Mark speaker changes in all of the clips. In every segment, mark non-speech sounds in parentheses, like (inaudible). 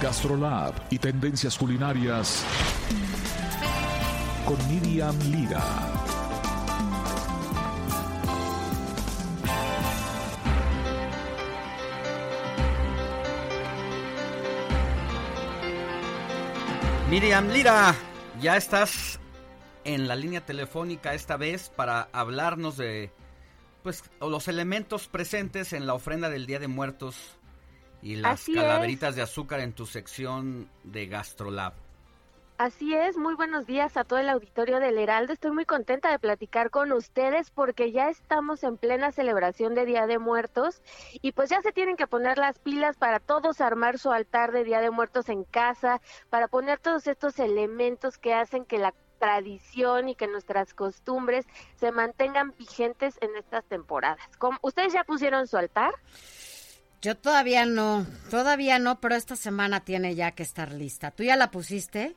Speaker 1: Gastrolab y tendencias culinarias con Miriam Lira.
Speaker 2: Miriam Lira, ya estás en la línea telefónica esta vez para hablarnos de pues los elementos presentes en la ofrenda del Día de Muertos y las
Speaker 3: Así
Speaker 2: calaveritas de azúcar en tu sección de Gastrolab.
Speaker 3: Así es, muy buenos días a todo el auditorio del Heraldo. Estoy muy contenta de platicar con ustedes porque ya estamos en plena celebración de Día de Muertos y pues ya se tienen que poner las pilas para todos armar su altar de Día de Muertos en casa, para poner todos estos elementos que hacen que la tradición y que nuestras costumbres se mantengan vigentes en estas temporadas. ¿Cómo- ¿Ustedes ya pusieron su altar?
Speaker 4: Yo todavía no, todavía no, pero esta semana tiene ya que estar lista. ¿Tú ya la pusiste?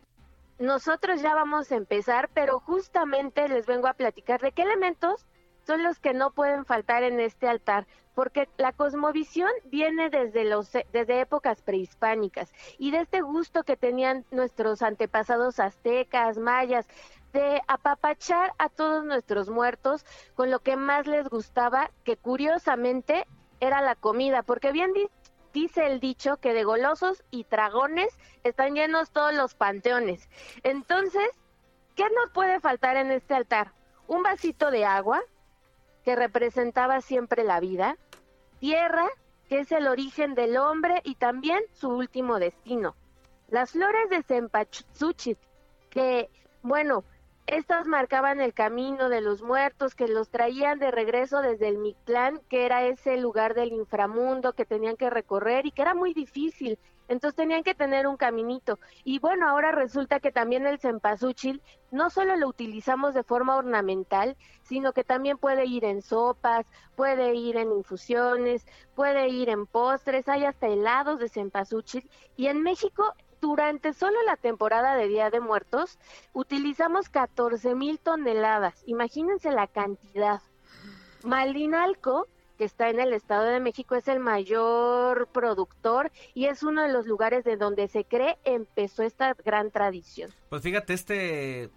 Speaker 3: Nosotros ya vamos a empezar, pero justamente les vengo a platicar de qué elementos son los que no pueden faltar en este altar, porque la cosmovisión viene desde los desde épocas prehispánicas y de este gusto que tenían nuestros antepasados aztecas, mayas de apapachar a todos nuestros muertos con lo que más les gustaba, que curiosamente era la comida, porque bien di- dice el dicho que de golosos y dragones están llenos todos los panteones. Entonces, ¿qué nos puede faltar en este altar? Un vasito de agua, que representaba siempre la vida, tierra, que es el origen del hombre y también su último destino. Las flores de cempasúchil, que, bueno, estas marcaban el camino de los muertos que los traían de regreso desde el Mictlán, que era ese lugar del inframundo que tenían que recorrer y que era muy difícil. Entonces tenían que tener un caminito. Y bueno, ahora resulta que también el cempasúchil no solo lo utilizamos de forma ornamental, sino que también puede ir en sopas, puede ir en infusiones, puede ir en postres, hay hasta helados de cempasúchil. Y en México durante solo la temporada de Día de Muertos utilizamos 14 mil toneladas. Imagínense la cantidad. Malinalco, que está en el Estado de México, es el mayor productor y es uno de los lugares de donde se cree empezó esta gran tradición.
Speaker 2: Pues fíjate, este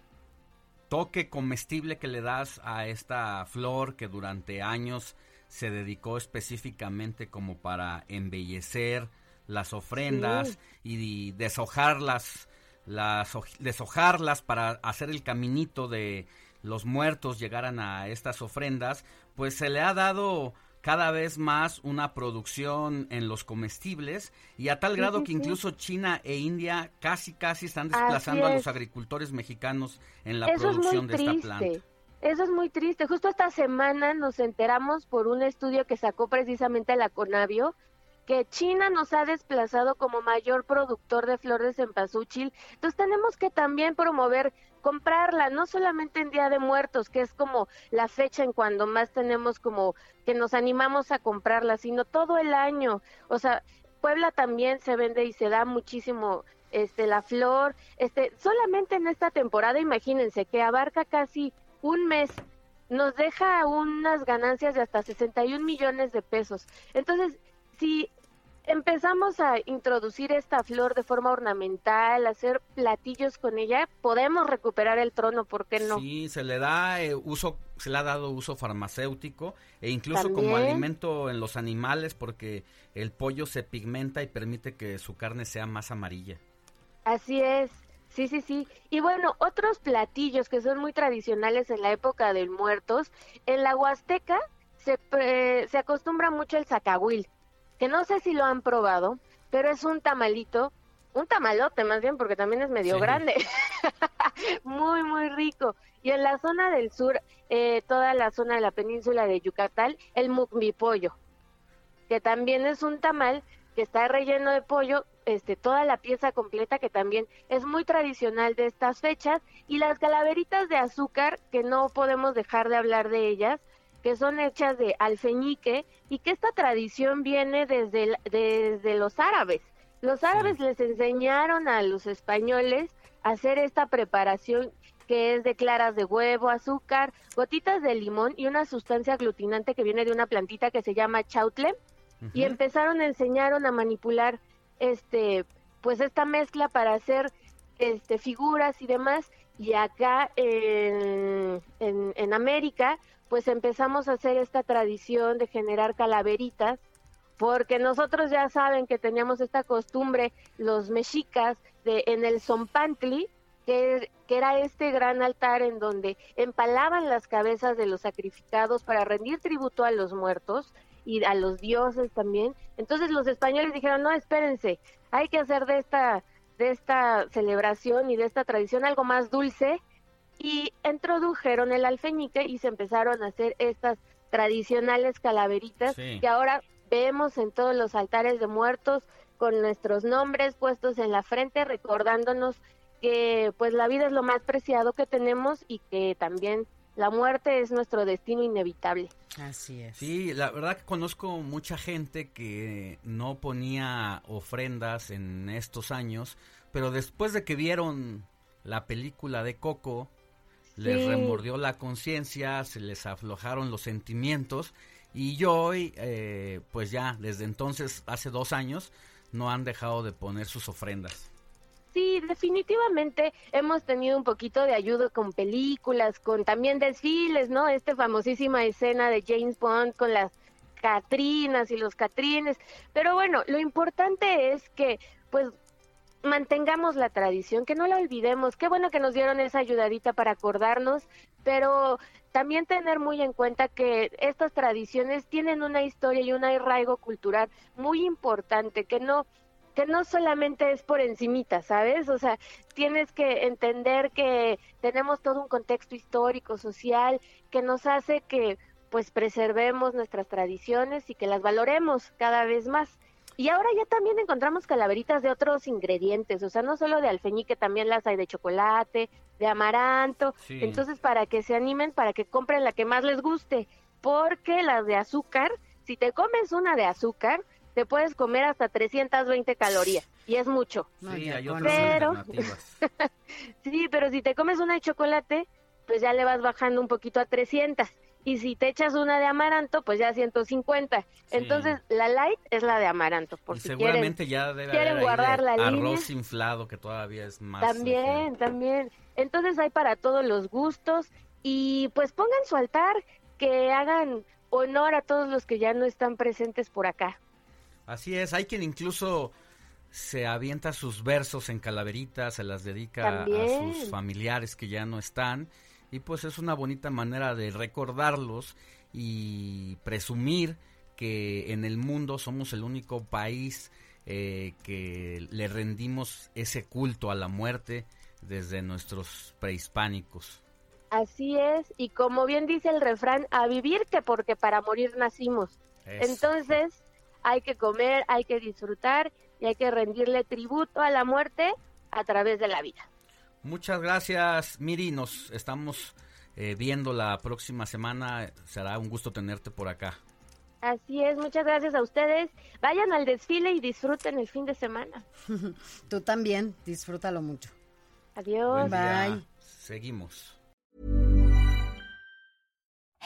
Speaker 2: toque comestible que le das a esta flor que durante años se dedicó específicamente como para embellecer las ofrendas y deshojarlas, las, hoj- deshojarlas para hacer el caminito de los muertos llegaran a estas ofrendas, pues se le ha dado cada vez más una producción en los comestibles y a tal grado
Speaker 3: sí,
Speaker 2: que incluso China e India casi casi están desplazando a los
Speaker 3: es.
Speaker 2: agricultores mexicanos en la
Speaker 3: Eso es
Speaker 2: producción
Speaker 3: muy
Speaker 2: de esta
Speaker 3: triste.
Speaker 2: planta.
Speaker 3: Eso es muy triste. Justo esta semana nos enteramos por un estudio que sacó precisamente la Conavio que China nos ha desplazado como mayor productor de flores en cempasúchil. Entonces tenemos que también promover comprarla, no solamente en Día de Muertos, que es como la fecha en cuando más tenemos como que nos animamos a comprarla, sino todo el año. O sea, Puebla también se vende y se da muchísimo este la flor, este solamente en esta temporada, imagínense que abarca casi un mes nos deja unas ganancias de hasta 61 millones de pesos. Entonces, si empezamos a introducir esta flor de forma ornamental, hacer platillos con ella, podemos recuperar el trono, ¿por qué no?
Speaker 2: Sí, se le da eh, uso, se le ha dado uso farmacéutico e incluso como alimento en los animales porque el pollo se pigmenta y permite que su carne sea más amarilla.
Speaker 3: Así es. Sí, sí, sí. Y bueno, otros platillos que son muy tradicionales en la época del muertos, en la Huasteca se, se acostumbra mucho el zacahuil, que no sé si lo han probado, pero es un tamalito, un tamalote más bien, porque también es medio
Speaker 2: Sí.
Speaker 3: grande, (laughs) muy, muy rico. Y en la zona del sur, eh, toda la zona de la península de Yucatán, el mukmi pollo. que también es un tamal que está relleno de pollo, este, toda la pieza completa que también es muy tradicional de estas fechas y las calaveritas de azúcar que no podemos dejar de hablar de ellas, que son hechas de alfeñique y que esta tradición viene desde, desde los árabes. Los árabes les enseñaron a los españoles a hacer esta preparación que es de claras de huevo, azúcar, gotitas de limón y una sustancia aglutinante que viene de una plantita que se llama chautle. Y empezaron a enseñaron a manipular este pues esta mezcla para hacer este figuras y demás y acá en, en, América pues empezamos a hacer esta tradición de generar calaveritas porque nosotros ya saben que teníamos esta costumbre los mexicas de en el Zompantli que, era este gran altar en donde empalaban las cabezas de los sacrificados para rendir tributo a los muertos y a los dioses también. Entonces los españoles dijeron, no, espérense, hay que hacer de esta, de esta celebración y de esta tradición algo más dulce y introdujeron el alfeñique y se empezaron a hacer estas tradicionales calaveritas que ahora vemos en todos los altares de muertos con nuestros nombres puestos en la frente recordándonos que pues la vida es lo más preciado que tenemos y que también la muerte es nuestro destino inevitable.
Speaker 4: Así es.
Speaker 2: Sí, la verdad que conozco mucha gente que no ponía ofrendas en estos años, pero después de que vieron la película de Coco, les remordió la conciencia, se les aflojaron los sentimientos y yo hoy, eh, pues ya desde entonces, hace dos años, no han dejado de poner sus ofrendas.
Speaker 3: Sí, definitivamente hemos tenido un poquito de ayuda con películas, con también desfiles, ¿no? Esta famosísima escena de James Bond con las Catrinas y los Catrines. Pero bueno, lo importante es que, pues, mantengamos la tradición, que no la olvidemos. Qué bueno que nos dieron esa ayudadita para acordarnos, pero también tener muy en cuenta que estas tradiciones tienen una historia y un arraigo cultural muy importante, que no que no solamente es por encimita, ¿sabes? O sea, tienes que entender que tenemos todo un contexto histórico, social, que nos hace que pues preservemos nuestras tradiciones y que las valoremos cada vez más. Y ahora ya también encontramos calaveritas de otros ingredientes, o sea, no solo de alfeñique, también las hay de chocolate, de amaranto. Entonces, para que se animen, para que compren la que más les guste, porque las de azúcar, si te comes una de azúcar, te puedes comer hasta 320 calorías y es mucho.
Speaker 2: Sí, hay
Speaker 3: pero, (laughs) sí, pero si te comes una de chocolate, pues ya le vas bajando un poquito a 300 y si te echas una de amaranto, pues ya 150. Entonces, la light es la de amaranto, por si
Speaker 2: seguramente ya debe
Speaker 3: quieren guardar la
Speaker 2: arroz inflado que todavía es más.
Speaker 3: También, también. Entonces hay para todos los gustos y pues pongan su altar, que hagan honor a todos los que ya no están presentes por acá.
Speaker 2: Así es, hay quien incluso se avienta sus versos en calaveritas, se las dedica a sus familiares que ya no están y pues es una bonita manera de recordarlos y presumir que en el mundo somos el único país eh, que le rendimos ese culto a la muerte desde nuestros prehispánicos.
Speaker 3: Así es, y como bien dice el refrán, a vivir que porque para morir nacimos. Entonces, hay que comer, hay que disfrutar y hay que rendirle tributo a la muerte a través de la vida.
Speaker 2: Muchas gracias, Miri. Nos estamos eh, viendo la próxima semana. Será un gusto tenerte por acá.
Speaker 3: Así es, muchas gracias a ustedes. Vayan al desfile y disfruten el fin de semana. (laughs)
Speaker 4: Tú también, disfrútalo mucho.
Speaker 3: Adiós.
Speaker 4: Bye.
Speaker 2: Seguimos.